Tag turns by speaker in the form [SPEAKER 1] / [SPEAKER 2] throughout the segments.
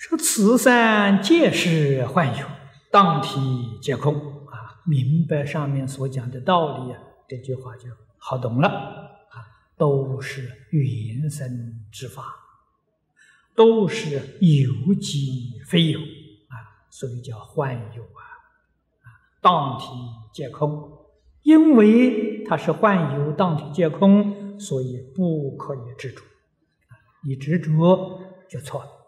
[SPEAKER 1] 说此三皆是幻有，当体皆空啊！明白上面所讲的道理啊，这句话就好懂了啊！都是云生之法，都是有即非有啊，所以叫幻有啊！啊，当体皆空，因为它是幻有，当体皆空，所以不可以执着啊！你执着就错了。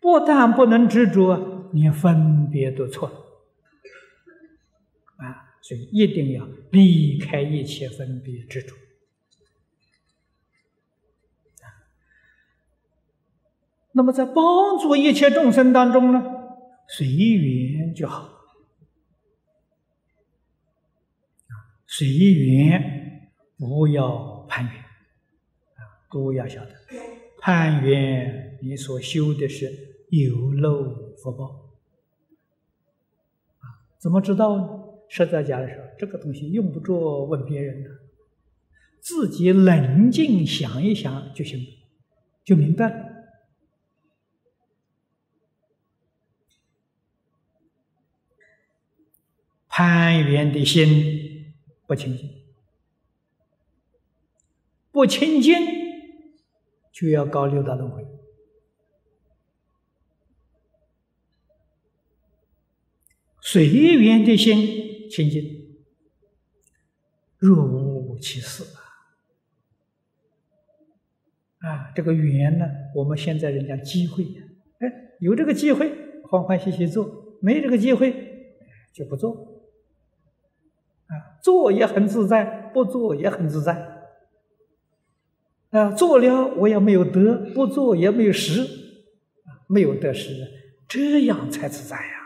[SPEAKER 1] 不但不能执着，连分别都错了啊！所以一定要离开一切分别执着那么在帮助一切众生当中呢，随缘就好随缘不要攀缘啊！都要晓得，攀缘你所修的是。有漏福报啊？怎么知道呢？实在讲的时候，这个东西用不着问别人的，自己冷静想一想就行了，就明白了。攀缘的心不清净，不清净就要搞六道轮回。随缘的心清净，若无其事啊！啊，这个缘呢，我们现在人家机会，哎，有这个机会欢欢喜喜做，没这个机会就不做。啊，做也很自在，不做也很自在。啊，做了我也没有得，不做也没有失，啊，没有得失，这样才自在呀。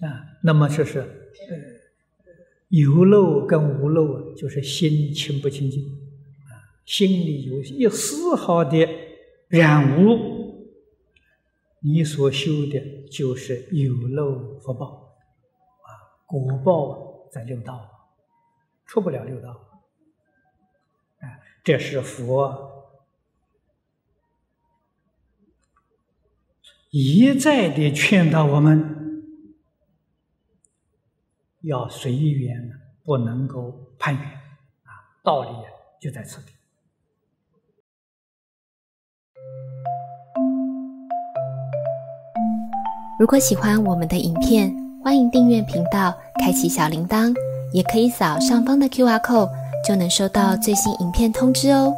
[SPEAKER 1] 啊，那么就是呃，有漏跟无漏啊，就是心清不清净啊，心里有一丝毫的染污，你所修的就是有漏福报啊，果报在六道，出不了六道啊，这是佛一再的劝导我们。要随缘，不能够攀缘啊！道理就在此地。
[SPEAKER 2] 如果喜欢我们的影片，欢迎订阅频道，开启小铃铛，也可以扫上方的 Q R code，就能收到最新影片通知哦。